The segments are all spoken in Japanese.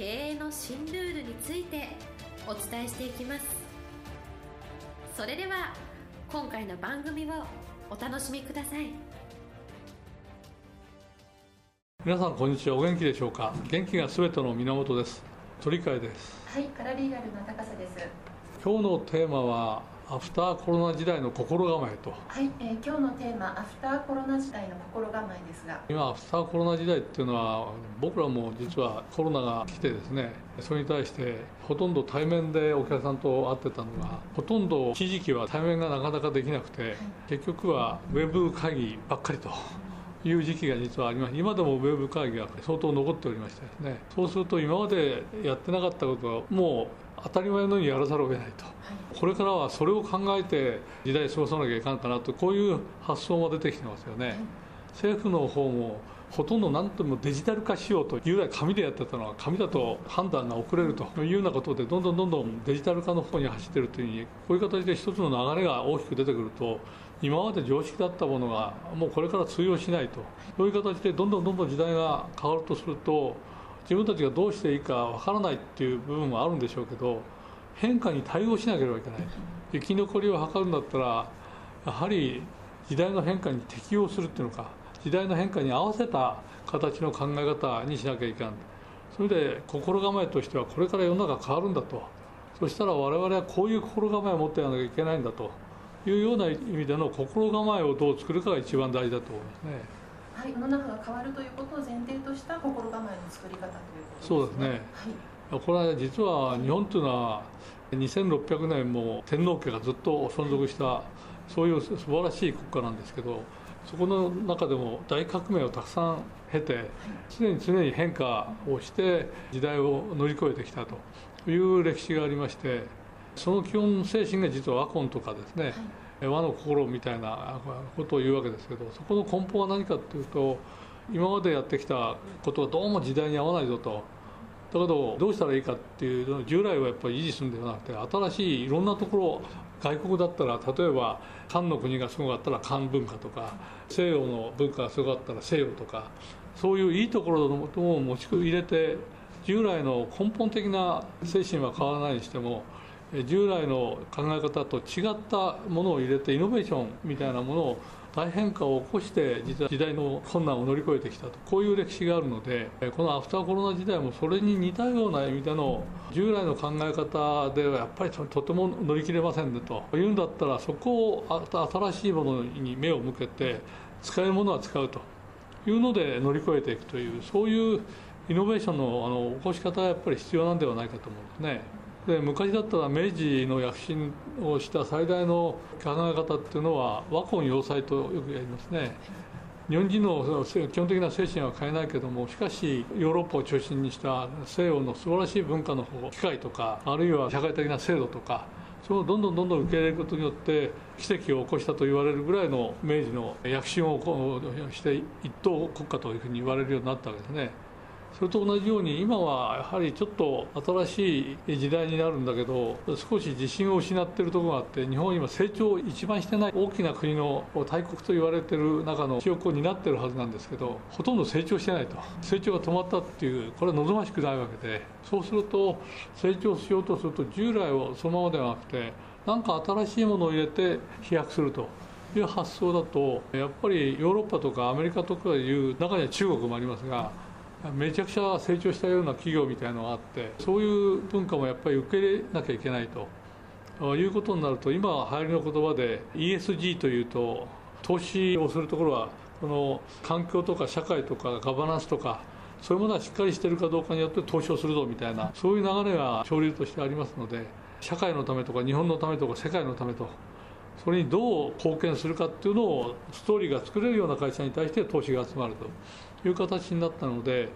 経営の新ルールについてお伝えしていきます。それでは今回の番組をお楽しみください。皆さんこんにちは。お元気でしょうか？元気がすべての源です。鳥海です。はいカラリーガルの高瀬です。今日のテーマはアフターコロナ時代の心構えと。はい、えー、今日のテーマアフターコロナ時代の心構えですが。今アフターコロナ時代っていうのは僕らも実はコロナが来てですねそれに対してほとんど対面でお客さんと会ってたのがほとんど一時期は対面がなかなかできなくて、はい、結局はウェブ会議ばっかりと。いう時期が実はありまして今でもウェブ会議が相当残っておりましてですね。そうすると今までやってなかったことはもう当たり前のようにやらざるを得ないと、はい、これからはそれを考えて時代過ごさなきゃいかんかなとこういう発想も出てきてますよね、はい、政府の方もほとんど何ともデジタル化しようというぐらい紙でやってたのは紙だと判断が遅れるというようなことでどんどんどんどんデジタル化の方に走ってるというふうにこういう形で一つの流れが大きく出てくると今まで常識だったものがもうこれから通用しないと。そういう形でどんどんどんどん時代が変わるとすると自分たちがどうしていいかわからないっていう部分はあるんでしょうけど変化に対応しなければいけない。生き残りを図るんだったらやはり時代の変化に適応するっていうのか時代の変化に合わせた形の考え方にしなきゃいかん。それで心構えとしてはこれから世の中変わるんだと。そしたら我々はこういう心構えを持ってやらなきゃいけないんだと。いうような意味での心構えをどう作るかが一番大事だと思いますね。はい、世の中が変わるということを前提とした心構えの作り方ということですね。そうですね。はい、これは実は日本というのは2600年も天皇家がずっと存続したそういう素晴らしい国家なんですけどそこの中でも大革命をたくさん経て常に常に変化をして時代を乗り越えてきたという歴史がありましてその基本精神が実は和魂とかですね、はい、和の心みたいなことを言うわけですけどそこの根本は何かっていうと今までやってきたことはどうも時代に合わないぞと。だけどどうしたらいいかっていうの従来はやっぱり維持するんではなくて。新しいいろんなところ外国だったら例えば漢の国がすごかったら漢文化とか西洋の文化がすごかったら西洋とかそういういいところのを持ち入れて従来の根本的な精神は変わらないにしても従来の考え方と違ったものを入れてイノベーションみたいなものを大変化を起こして実は時代の困難を乗り越えてきたと。こういう歴史があるのでこのアフターコロナ時代もそれに似たような意味での従来の考え方ではやっぱりとても乗り切れませんねと。いうんだったらそこを新しいものに目を向けて使えるものは使うと。いうので乗り越えていくというそういうイノベーションのあの起こし方がやっぱり必要なんではないかと思うんですね。で昔だったら明治の躍進をした最大の考え方っていうのは和魂要塞とよくやりますね日本人の基本的な精神は変えないけどもしかしヨーロッパを中心にした西洋の素晴らしい文化の方機械とかあるいは社会的な制度とかそれをどんどんどんどん受け入れることによって奇跡を起こしたと言われるぐらいの明治の躍進をして一等国家というふうに言われるようになったわけですね。それと同じように今はやはりちょっと新しい時代になるんだけど少し自信を失っているところがあって日本は今成長を一番してない大きな国の大国と言われている中の記憶を担ってるはずなんですけどほとんど成長してないと。成長が止まったっていうこれは望ましくないわけでそうすると成長しようとすると従来をそのままではなくて何か新しいものを入れて飛躍すると。いう発想だとやっぱりヨーロッパとかアメリカとかいう中には中国もありますがめちゃくちゃ成長したような企業みたいのがあってそういう文化もやっぱり受け入れなきゃいけないと。いうことになると今は流行りの言葉で ESG というと投資をするところはこの環境とか社会とかガバナンスとかそういうものはしっかりしてるかどうかによって投資をするぞみたいなそういう流れが潮流としてありますので社会のためとか日本のためとか世界のためとそれにどう貢献するかっていうのをストーリーが作れるような会社に対して投資が集まるという形になったので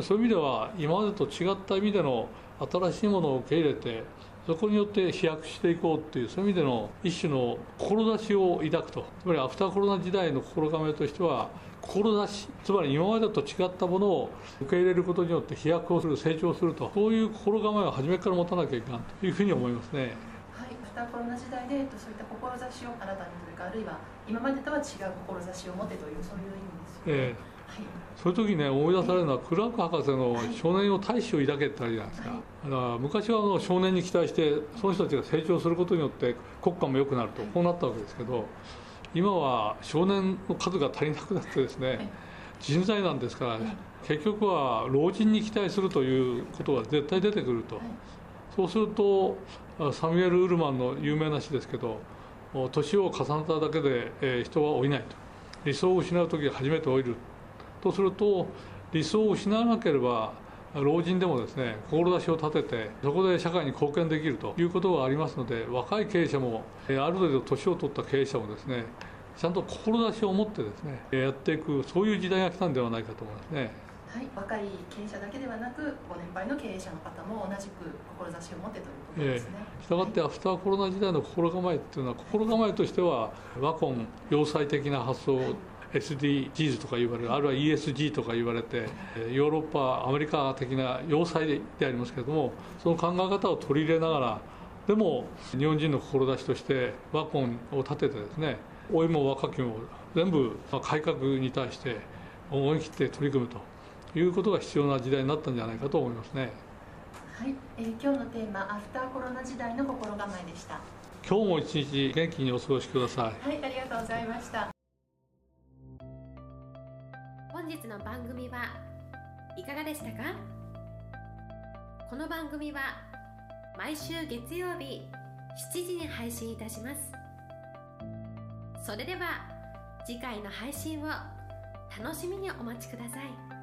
そういう意味では今までと違った意味での新しいものを受け入れてそこによって飛躍していこうっていうそういう意味での一種の志を抱くとつまりアフターコロナ時代の心構えとしては志つまり今までと違ったものを受け入れることによって飛躍をする成長するとそういう心構えを初めから持たなきゃいけないというふうに思いますね。ターコロナ時代でそういった志を新たにというかあるいは今までとは違う志を持てというそういう意味ですよね。えーそういう時ね思い出されるのはクラーク博士の「少年を大志を抱け」ってあるじゃない。ですか、だから昔はあの少年に期待してその人たちが成長することによって国家も良くなるとこうなったわけですけど今は少年の数が足りなくなってですね人材なんですから結局は老人に期待するということが絶対出てくるとそうするとサミュエル・ウルマンの有名な詩ですけど年を重ねただけで人は老いないと理想を失う時初めて老いるとすると理想を失わなければ老人でもですね志を立ててそこで社会に貢献できるということがありますので若い経営者もある程度年を取った経営者もですねちゃんと志を持ってですねやっていくそういう時代が来たんではないかと思いますね。はい、若い経営者だけではなくご年配の経営者の方も同じく志を持ってということですね。したがってアフターコロナ時代の心構えっていうのは心構えとしてはワコン要塞的な発想 SDGs とか言われるあるいは ESG とか言われてヨーロッパアメリカ的な要塞でありますけれどもその考え方を取り入れながらでも日本人の志としてワコンを立ててですね老いも若きも全部改革に対して思い切って取り組むということが必要な時代になったんじゃないかと思いますね。はい、えー、今日のテーマアフターコロナ時代の心構えでした。今日も一日元気にお過ごしください。はい、ありがとうございました。本日の番組はいかがでしたか？この番組は毎週月曜日7時に配信いたしますそれでは次回の配信を楽しみにお待ちください。